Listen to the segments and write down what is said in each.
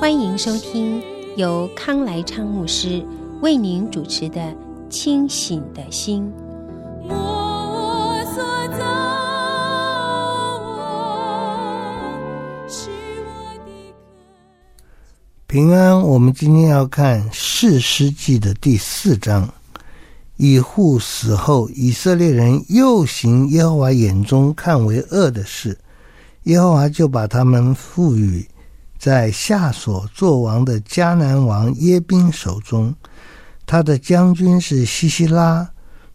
欢迎收听由康来昌牧师为您主持的《清醒的心》。平安，我们今天要看士师记的第四章。以户死后，以色列人又行耶和华眼中看为恶的事，耶和华就把他们赋予在夏所作王的迦南王耶宾手中。他的将军是西西拉，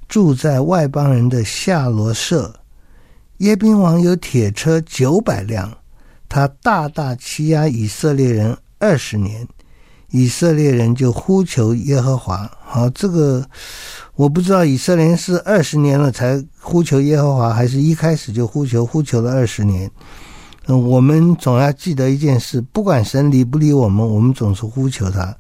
住在外邦人的夏罗设。耶宾王有铁车九百辆，他大大欺压以色列人二十年。以色列人就呼求耶和华。好，这个我不知道，以色列人是二十年了才呼求耶和华，还是一开始就呼求，呼求了二十年。嗯，我们总要记得一件事：不管神理不理我们，我们总是呼求他；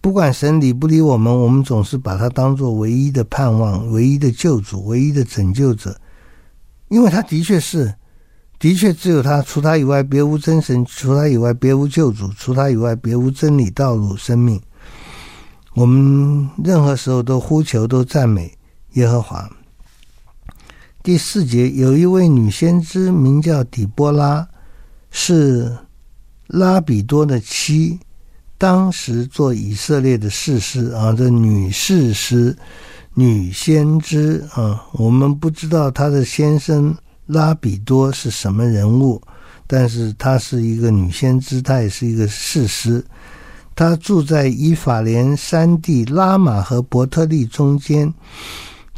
不管神理不理我们，我们总是把他当做唯一的盼望、唯一的救主、唯一的拯救者，因为他的确是。的确，只有他，除他以外别无真神；除他以外别无救主；除他以外别无真理、道路、生命。我们任何时候都呼求、都赞美耶和华。第四节，有一位女先知名叫底波拉，是拉比多的妻，当时做以色列的士师啊，这女士师、女先知啊，我们不知道她的先生。拉比多是什么人物？但是她是一个女先知，她也是一个士师。她住在以法莲山地拉玛和伯特利中间，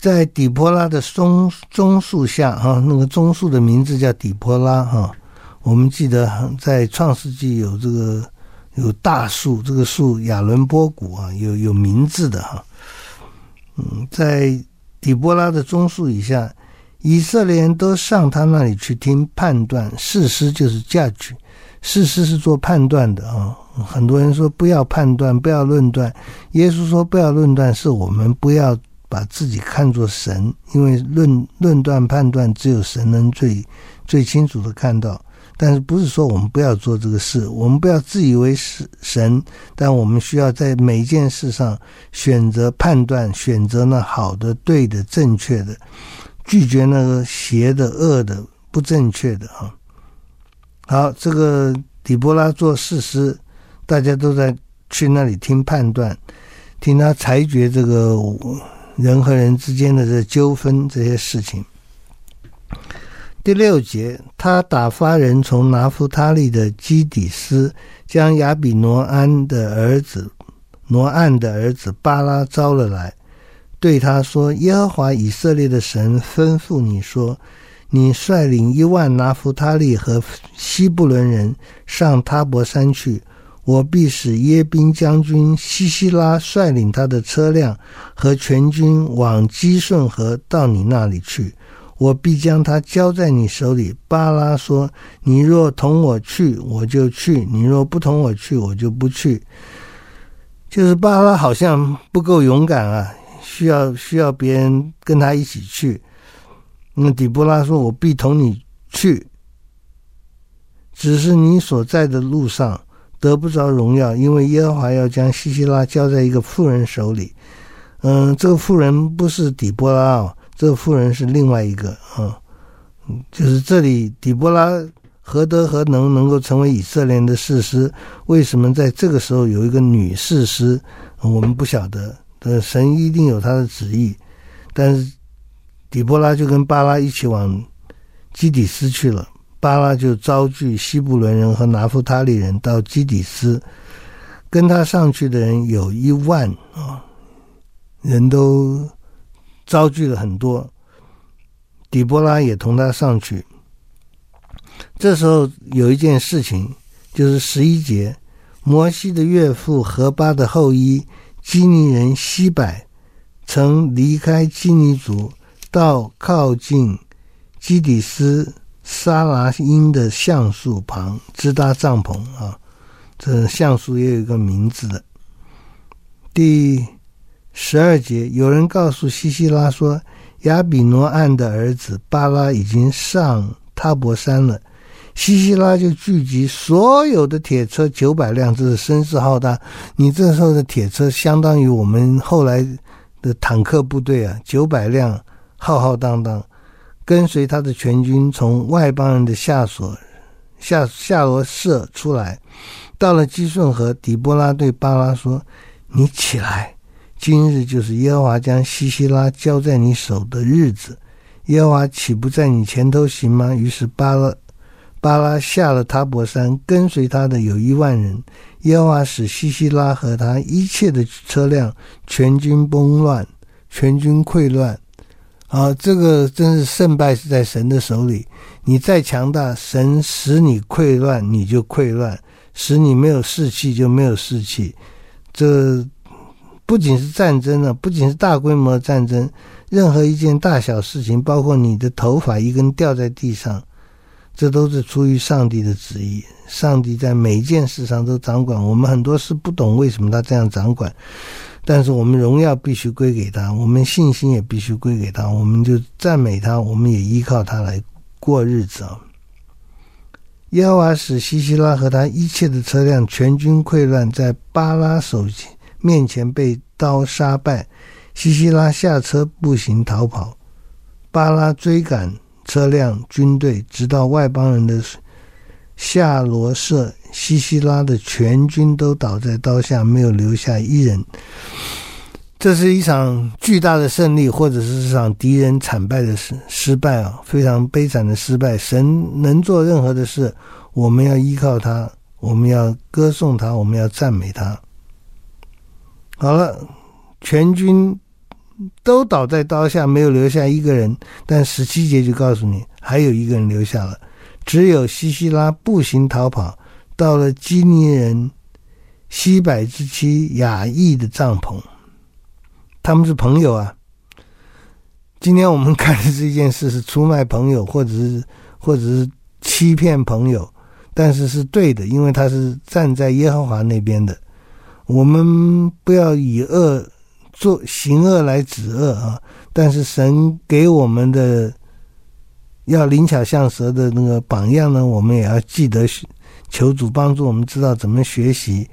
在底波拉的棕棕树下哈，那个棕树的名字叫底波拉哈。我们记得在创世纪有这个有大树，这个树亚伦波谷啊，有有名字的哈。嗯，在底波拉的棕树以下。以色列人都上他那里去听判断，事实就是 judge，士师是做判断的啊。很多人说不要判断，不要论断。耶稣说不要论断，是我们不要把自己看作神，因为论论断判断只有神能最最清楚的看到。但是不是说我们不要做这个事，我们不要自以为是神，但我们需要在每一件事上选择判断，选择那好的、对的、正确的。拒绝那个邪的、恶的、不正确的啊！好，这个底波拉做事师，大家都在去那里听判断，听他裁决这个人和人之间的这纠纷这些事情。第六节，他打发人从拿弗他利的基底斯，将亚比挪安的儿子挪暗的儿子巴拉招了来。对他说：“耶和华以色列的神吩咐你说，你率领一万拿弗他利和西布伦人上他泊山去，我必使耶宾将军西西拉率领他的车辆和全军往基顺河到你那里去，我必将他交在你手里。”巴拉说：“你若同我去，我就去；你若不同我去，我就不去。”就是巴拉好像不够勇敢啊。需要需要别人跟他一起去，那底波拉说：“我必同你去，只是你所在的路上得不着荣耀，因为耶和华要将西西拉交在一个妇人手里。嗯，这个妇人不是底波拉哦，这个妇人是另外一个嗯，就是这里底波拉何德何能能够成为以色列的士师？为什么在这个时候有一个女士师？我们不晓得。”呃，神一定有他的旨意，但是底波拉就跟巴拉一起往基底斯去了。巴拉就招聚西布伦人和拿夫他利人到基底斯，跟他上去的人有一万啊，人都招聚了很多。底波拉也同他上去。这时候有一件事情，就是十一节，摩西的岳父何巴的后裔基尼人西百，曾离开基尼族，到靠近基底斯沙拿因的橡树旁支搭帐篷啊。这橡树也有一个名字的。第十二节，有人告诉西西拉说，亚比挪暗的儿子巴拉已经上他博山了。西西拉就聚集所有的铁车九百辆，这是声势浩大。你这时候的铁车相当于我们后来的坦克部队啊，九百辆浩浩荡荡，跟随他的全军从外邦人的下所下下罗舍出来，到了基顺河，底波拉对巴拉说：“你起来，今日就是耶和华将西西拉交在你手的日子。耶和华岂不在你前头行吗？”于是巴拉。巴拉下了他泊山，跟随他的有一万人。耶和华使西西拉和他一切的车辆全军崩乱，全军溃乱。啊，这个真是胜败是在神的手里。你再强大，神使你溃乱，你就溃乱；使你没有士气，就没有士气。这不仅是战争了，不仅是大规模战争，任何一件大小事情，包括你的头发一根掉在地上。这都是出于上帝的旨意。上帝在每一件事上都掌管。我们很多事不懂为什么他这样掌管，但是我们荣耀必须归给他，我们信心也必须归给他。我们就赞美他，我们也依靠他来过日子啊。耶和华使西西拉和他一切的车辆全军溃乱，在巴拉手面前被刀杀败。西西拉下车步行逃跑，巴拉追赶。车辆、军队，直到外邦人的夏罗舍、西西拉的全军都倒在刀下，没有留下一人。这是一场巨大的胜利，或者是这场敌人惨败的失失败啊，非常悲惨的失败。神能做任何的事，我们要依靠他，我们要歌颂他，我们要赞美他。好了，全军。都倒在刀下，没有留下一个人。但十七节就告诉你，还有一个人留下了。只有西西拉步行逃跑，到了基尼人西百之妻雅意的帐篷。他们是朋友啊。今天我们看的这件事是出卖朋友，或者是或者是欺骗朋友，但是是对的，因为他是站在耶和华那边的。我们不要以恶。做行恶来止恶啊！但是神给我们的要灵巧像蛇的那个榜样呢，我们也要记得求主帮助我们知道怎么学习，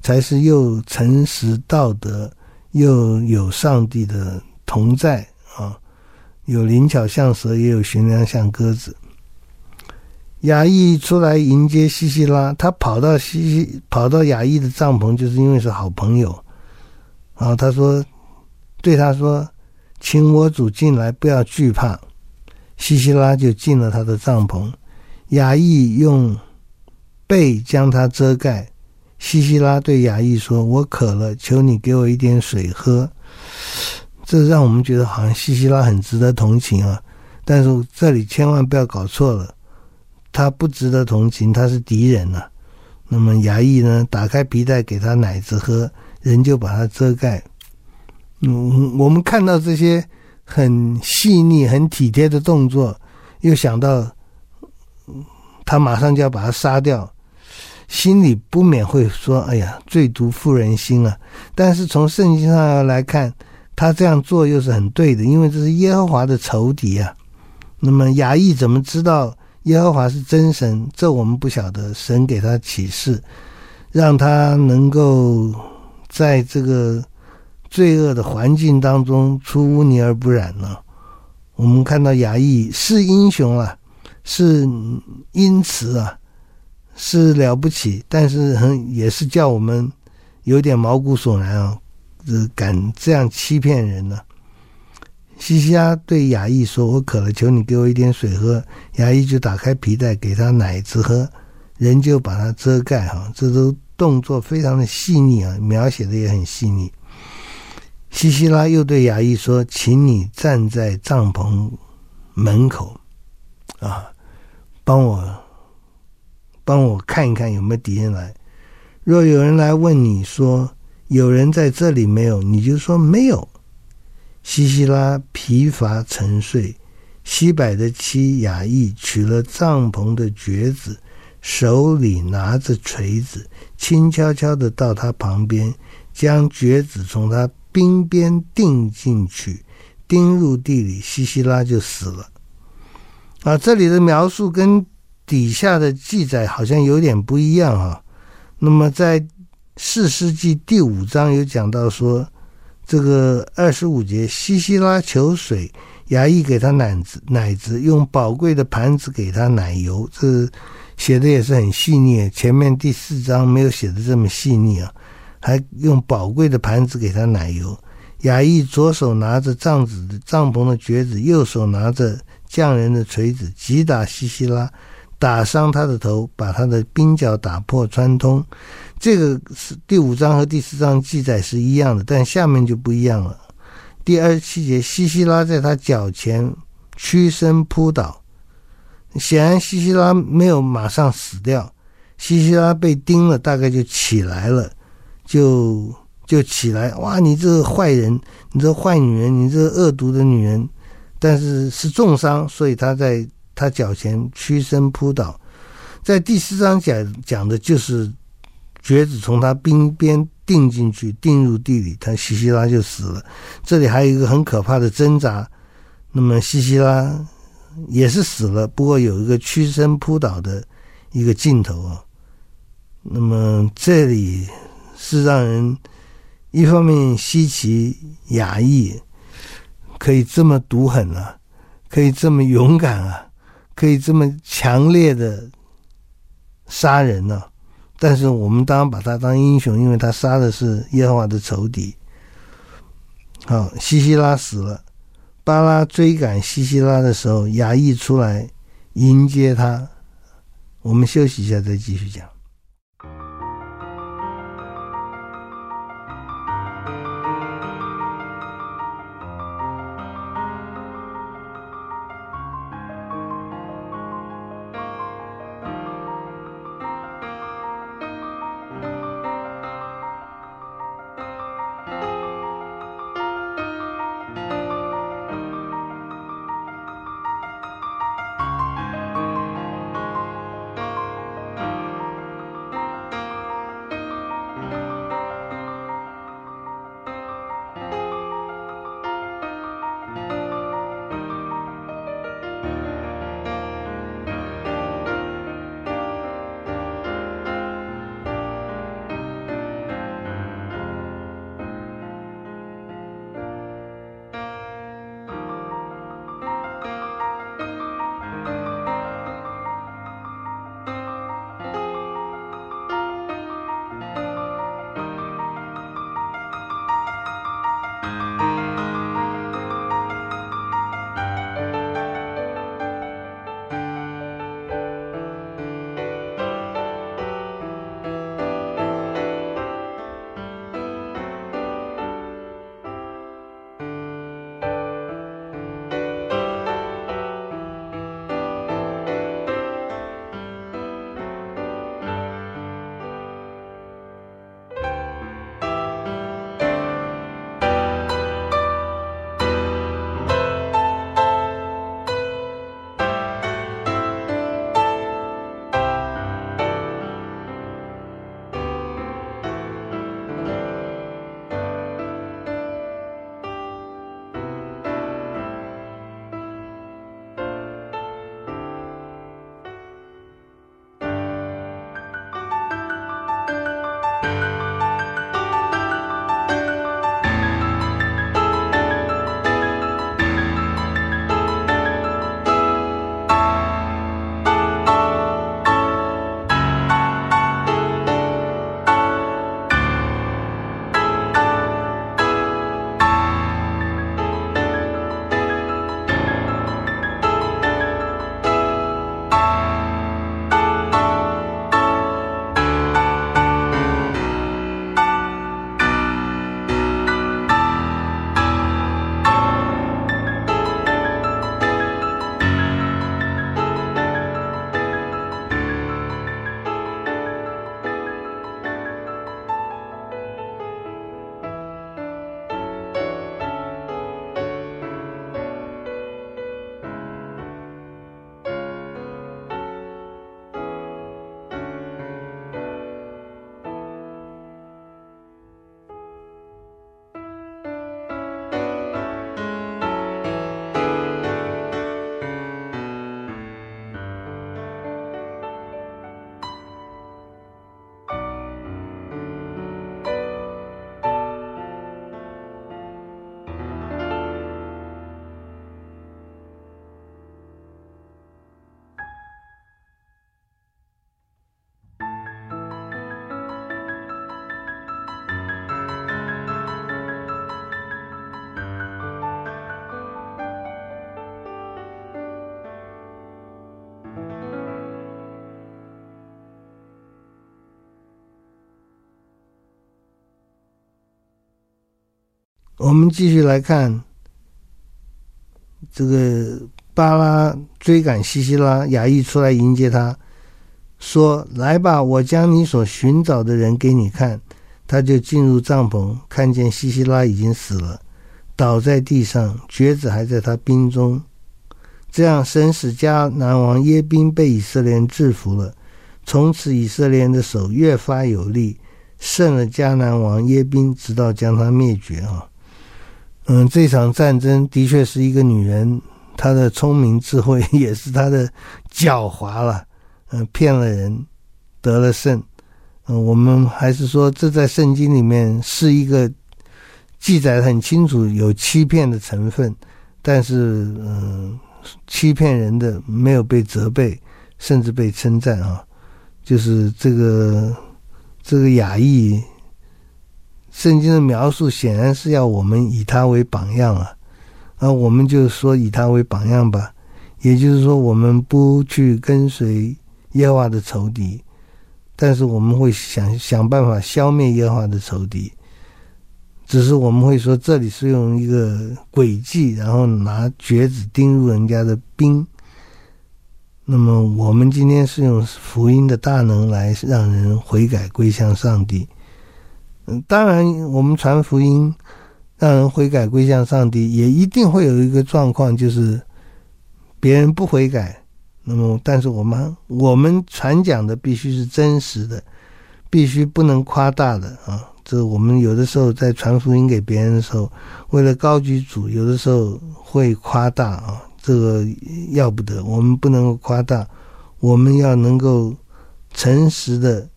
才是又诚实道德又有上帝的同在啊！有灵巧像蛇，也有驯良像鸽子。雅亿出来迎接西西拉，他跑到西西跑到雅亿的帐篷，就是因为是好朋友。然后他说，对他说：“请我主进来，不要惧怕。”西西拉就进了他的帐篷。雅亿用被将他遮盖。西西拉对牙医说：“我渴了，求你给我一点水喝。”这让我们觉得好像西西拉很值得同情啊。但是这里千万不要搞错了，他不值得同情，他是敌人呐、那么牙医呢，打开皮带给他奶子喝。人就把它遮盖。嗯，我们看到这些很细腻、很体贴的动作，又想到他马上就要把他杀掉，心里不免会说：“哎呀，最毒妇人心啊！”但是从圣经上来看，他这样做又是很对的，因为这是耶和华的仇敌啊。那么雅亿怎么知道耶和华是真神？这我们不晓得。神给他启示，让他能够。在这个罪恶的环境当中出污泥而不染呢？我们看到雅亿是英雄啊，是因此啊，是了不起，但是很也是叫我们有点毛骨悚然啊，这敢这样欺骗人呢？西西拉对雅亿说：“我渴了，求你给我一点水喝。”雅亿就打开皮带给他奶子喝，人就把它遮盖哈，这都。动作非常的细腻啊，描写的也很细腻。西西拉又对雅亿说：“请你站在帐篷门口，啊，帮我帮我看一看有没有敌人来。若有人来问你说有人在这里没有，你就说没有。西西拉疲乏沉睡，西柏的妻雅意取了帐篷的橛子，手里拿着锤子，轻悄悄的到他旁边，将橛子从他鬓边钉进去，钉入地里，西西拉就死了。啊，这里的描述跟底下的记载好像有点不一样哈、啊。那么在四世纪第五章有讲到说。这个二十五节，西西拉求水，雅亿给他奶子，奶子用宝贵的盘子给他奶油，这写的也是很细腻。前面第四章没有写的这么细腻啊，还用宝贵的盘子给他奶油。雅亿左手拿着帐子帐篷的橛子，右手拿着匠人的锤子，击打西西拉，打伤他的头，把他的鬓角打破穿通。这个是第五章和第四章记载是一样的，但下面就不一样了。第二十七节，西西拉在他脚前屈身扑倒，显然西西拉没有马上死掉，西西拉被钉了，大概就起来了，就就起来，哇！你这个坏人，你这坏女人，你这恶毒的女人，但是是重伤，所以他在他脚前屈身扑倒。在第四章讲讲的就是。橛子从他鬓边钉进去，钉入地里，他西西拉就死了。这里还有一个很可怕的挣扎，那么西西拉也是死了，不过有一个屈身扑倒的一个镜头啊。那么这里是让人一方面稀奇雅亿，可以这么毒狠啊，可以这么勇敢啊，可以这么强烈的杀人呢、但是我们当然把他当英雄，因为他杀的是耶和华的仇敌。好，西西拉死了，巴拉追赶西西拉的时候，衙役出来迎接他。我们休息一下，再继续讲。我们继续来看这个巴拉追赶西西拉，雅裔出来迎接他，说：“来吧，我将你所寻找的人给你看。”他就进入帐篷，看见西西拉已经死了，倒在地上，橛子还在他兵中。这样，神使迦南王耶宾被以色列人制服了。从此，以色列人的手越发有力，胜了迦南王耶宾，直到将他灭绝。啊，嗯，这场战争的确是一个女人，她的聪明智慧 也是她的狡猾了，嗯，骗了人，得了胜。嗯，我们还是说，这在圣经里面是一个记载很清楚，有欺骗的成分，但是，嗯，欺骗人的没有被责备，甚至被称赞啊，就是这个这个雅意，圣经的描述显然是要我们以他为榜样啊，啊，我们就说以他为榜样吧，也就是说，我们不去跟随耶和华的仇敌。但是我们会想想办法消灭耶和华的仇敌，只是我们会说这里是用一个诡计，然后拿橛子钉入人家的兵。那么我们今天是用福音的大能来让人悔改归向上帝。嗯，当然我们传福音让人悔改归向上帝，也一定会有一个状况，就是别人不悔改。那么，但是我们我们传讲的必须是真实的，必须不能夸大的啊！这我们有的时候在传福音给别人的时候，为了高举主，有的时候会夸大啊，这个要不得。我们不能够夸大，我们要能够诚实的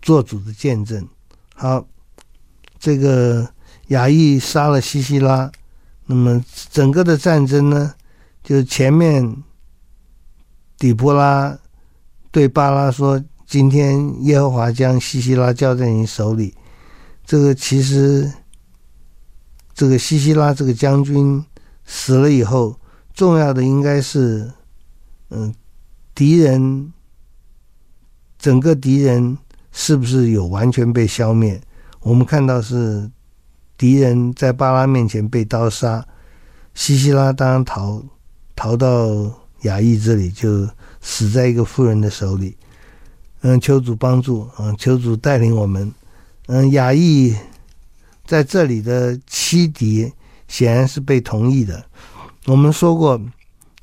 做主的见证。好，这个雅亿杀了西西拉，那么整个的战争呢，就前面。底波拉对巴拉说：“今天耶和华将西西拉交在你手里。”这个其实，这个西西拉这个将军死了以后，重要的应该是，嗯，敌人整个敌人是不是有完全被消灭？我们看到是敌人在巴拉面前被刀杀，西西拉当逃逃到。雅亿这里就死在一个妇人的手里，嗯，求主帮助，嗯，求主带领我们，嗯，雅亿在这里的欺敌显然是被同意的。我们说过，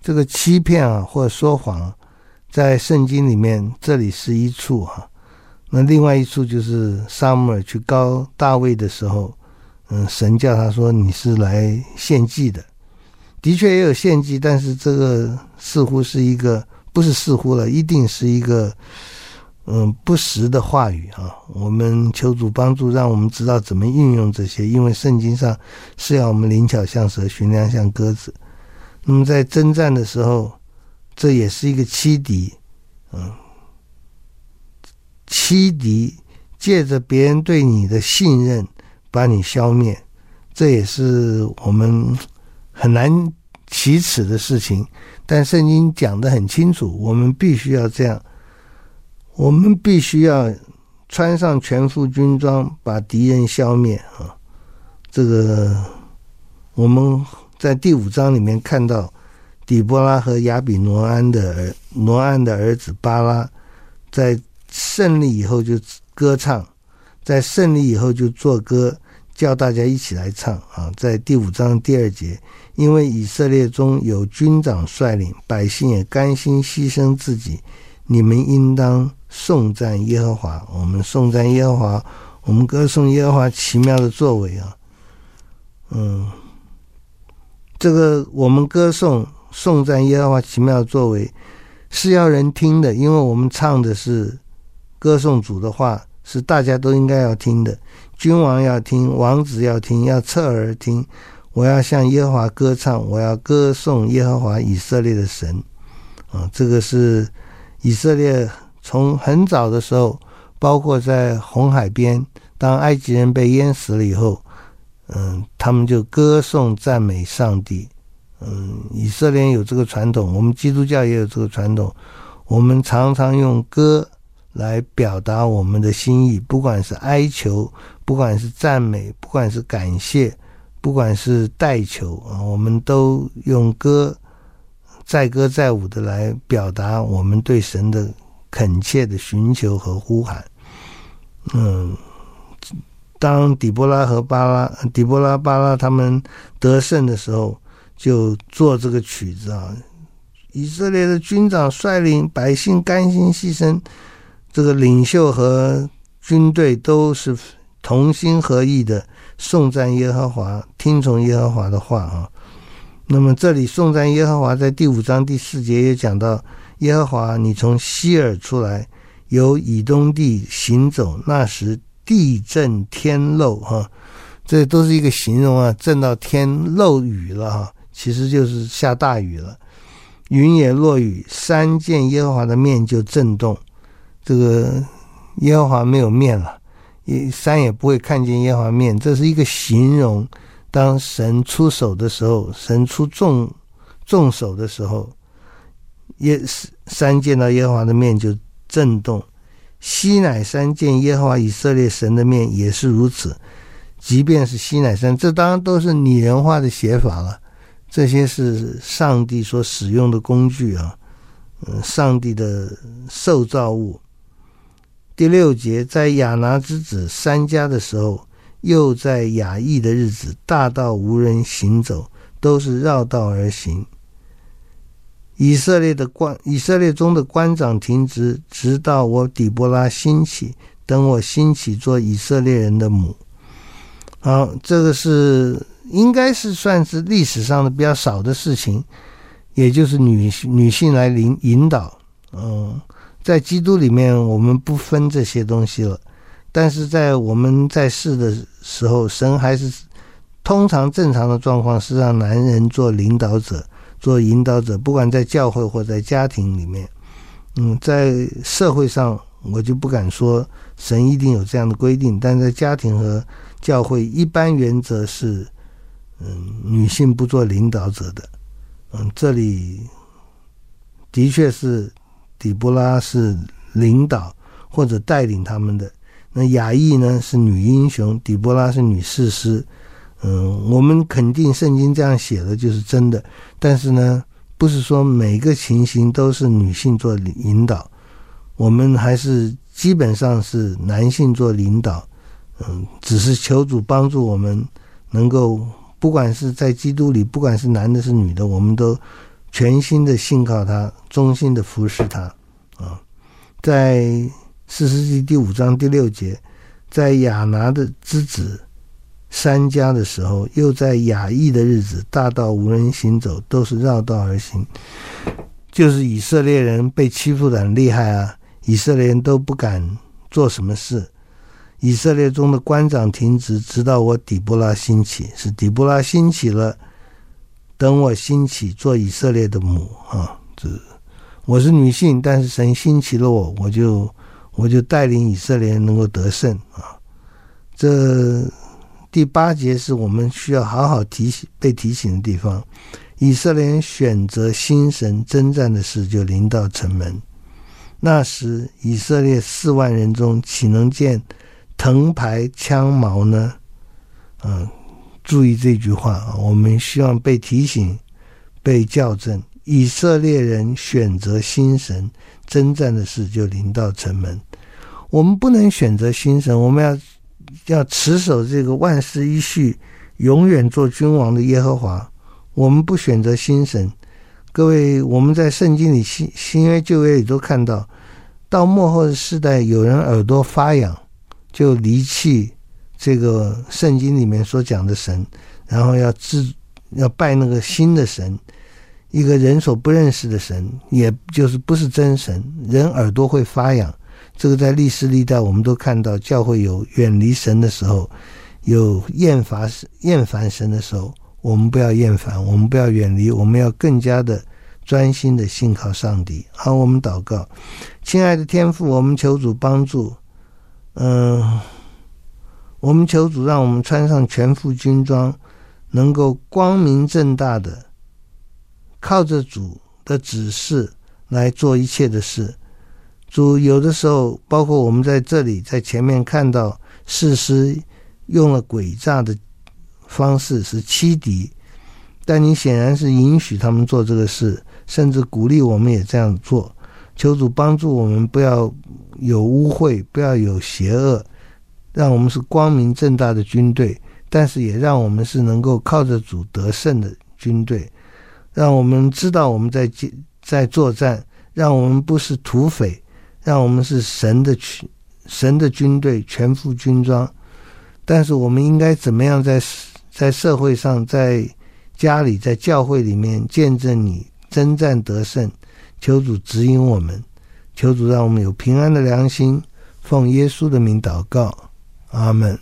这个欺骗啊，或者说谎，在圣经里面这里是一处哈，那另外一处就是撒母耳去膏大卫的时候，嗯，神叫他说你是来献祭的。的确也有献祭，但是这个似乎是一个不是似乎了，一定是一个嗯不实的话语啊！我们求主帮助，让我们知道怎么运用这些，因为圣经上是要我们灵巧像蛇，寻良像鸽子。那么在征战的时候，这也是一个欺敌，嗯，欺敌借着别人对你的信任把你消灭，这也是我们。很难启齿的事情，但圣经讲得很清楚，我们必须要这样，我们必须要穿上全副军装，把敌人消灭啊！这个我们在第五章里面看到，底波拉和亚比挪安的儿挪安的儿子巴拉，在胜利以后就歌唱，在胜利以后就作歌。叫大家一起来唱啊，在第五章第二节，因为以色列中有军长率领，百姓也甘心牺牲自己，你们应当颂赞耶和华。我们颂赞耶和华，我们歌颂耶和华奇妙的作为啊。嗯，这个我们歌颂颂赞耶和华奇妙的作为是要人听的，因为我们唱的是歌颂主的话，是大家都应该要听的。君王要听，王子要听，要侧耳听。我要向耶和华歌唱，我要歌颂耶和华以色列的神。啊，这个是以色列从很早的时候，包括在红海边，当埃及人被淹死了以后，嗯，他们就歌颂赞美上帝。嗯，以色列有这个传统，我们基督教也有这个传统，我们常常用歌来表达我们的心意，不管是哀求。不管是赞美，不管是感谢，不管是代求啊，我们都用歌载歌载舞的来表达我们对神的恳切的寻求和呼喊。嗯，当底波拉和巴拉、底波拉、巴拉他们得胜的时候，就做这个曲子啊。以色列的军长率领百姓甘心牺牲，这个领袖和军队都是。同心合意的颂赞耶和华，听从耶和华的话啊。那么这里颂赞耶和华，在第五章第四节也讲到：耶和华，你从西尔出来，由以东地行走，那时地震天漏哈，这都是一个形容啊，震到天漏雨了哈，其实就是下大雨了，云也落雨，山见耶和华的面就震动，这个耶和华没有面了。也山也不会看见耶和华面，这是一个形容。当神出手的时候，神出重重手的时候，耶山见到耶和华的面就震动。西乃山见耶和华以色列神的面也是如此。即便是西乃山，这当然都是拟人化的写法了。这些是上帝所使用的工具啊，嗯，上帝的受造物。第六节，在亚拿之子三家的时候，又在亚亿的日子，大道无人行走，都是绕道而行。以色列的官，以色列中的官长停职，直到我底波拉兴起，等我兴起做以色列人的母。好，这个是应该是算是历史上的比较少的事情，也就是女女性来领引导，嗯。在基督里面，我们不分这些东西了。但是在我们在世的时候，神还是通常正常的状况是让男人做领导者、做引导者，不管在教会或在家庭里面。嗯，在社会上，我就不敢说神一定有这样的规定，但在家庭和教会，一般原则是，嗯，女性不做领导者的。嗯，这里的确是。底波拉是领导或者带领他们的，那雅意呢是女英雄，底波拉是女士师。嗯，我们肯定圣经这样写的就是真的，但是呢，不是说每个情形都是女性做引导，我们还是基本上是男性做领导。嗯，只是求主帮助我们，能够不管是在基督里，不管是男的是女的，我们都。全心的信靠他，忠心的服侍他，啊，在士师记第五章第六节，在亚拿的之子三家的时候，又在亚亿的日子，大道无人行走，都是绕道而行。就是以色列人被欺负的很厉害啊，以色列人都不敢做什么事。以色列中的官长停职，直到我底波拉兴起，是底波拉兴起了。等我兴起做以色列的母啊，这我是女性，但是神兴起了我，我就我就带领以色列能够得胜啊。这第八节是我们需要好好提醒、被提醒的地方。以色列人选择心神征战的事就临到城门，那时以色列四万人中岂能见藤牌枪矛呢？嗯。注意这句话啊！我们希望被提醒、被校正。以色列人选择心神征战的事，就临到城门。我们不能选择心神，我们要要持守这个万世一续、永远做君王的耶和华。我们不选择心神。各位，我们在圣经里新新约旧约里都看到，到末后的世代，有人耳朵发痒，就离弃。这个圣经里面所讲的神，然后要自要拜那个新的神，一个人所不认识的神，也就是不是真神，人耳朵会发痒。这个在历史历代我们都看到，教会有远离神的时候，有厌烦厌烦神的时候，我们不要厌烦，我们不要远离，我们要更加的专心的信靠上帝。好，我们祷告，亲爱的天父，我们求主帮助，嗯。我们求主，让我们穿上全副军装，能够光明正大的靠着主的指示来做一切的事。主有的时候，包括我们在这里在前面看到士师用了诡诈的方式是欺敌，但你显然是允许他们做这个事，甚至鼓励我们也这样做。求主帮助我们，不要有污秽，不要有邪恶，让我们是光明正大的军队，但是也让我们是能够靠着主得胜的军队，让我们知道我们在在作战，让我们不是土匪，让我们是神的群神的军队，全副军装。但是我们应该怎么样在在社会上，在家里，在教会里面见证你征战得胜？求主指引我们，求主让我们有平安的良心，奉耶稣的名祷告，Amen.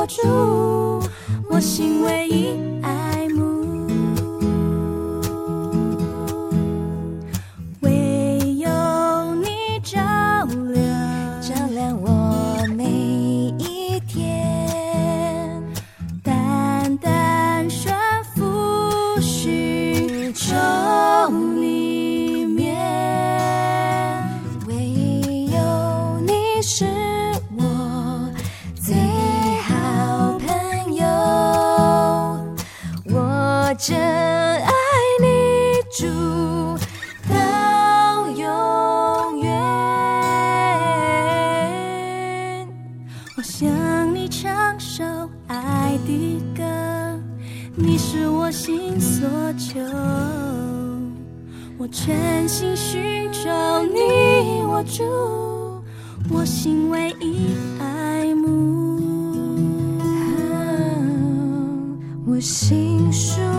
我主，我心唯一爱。心唯一爱慕。我心属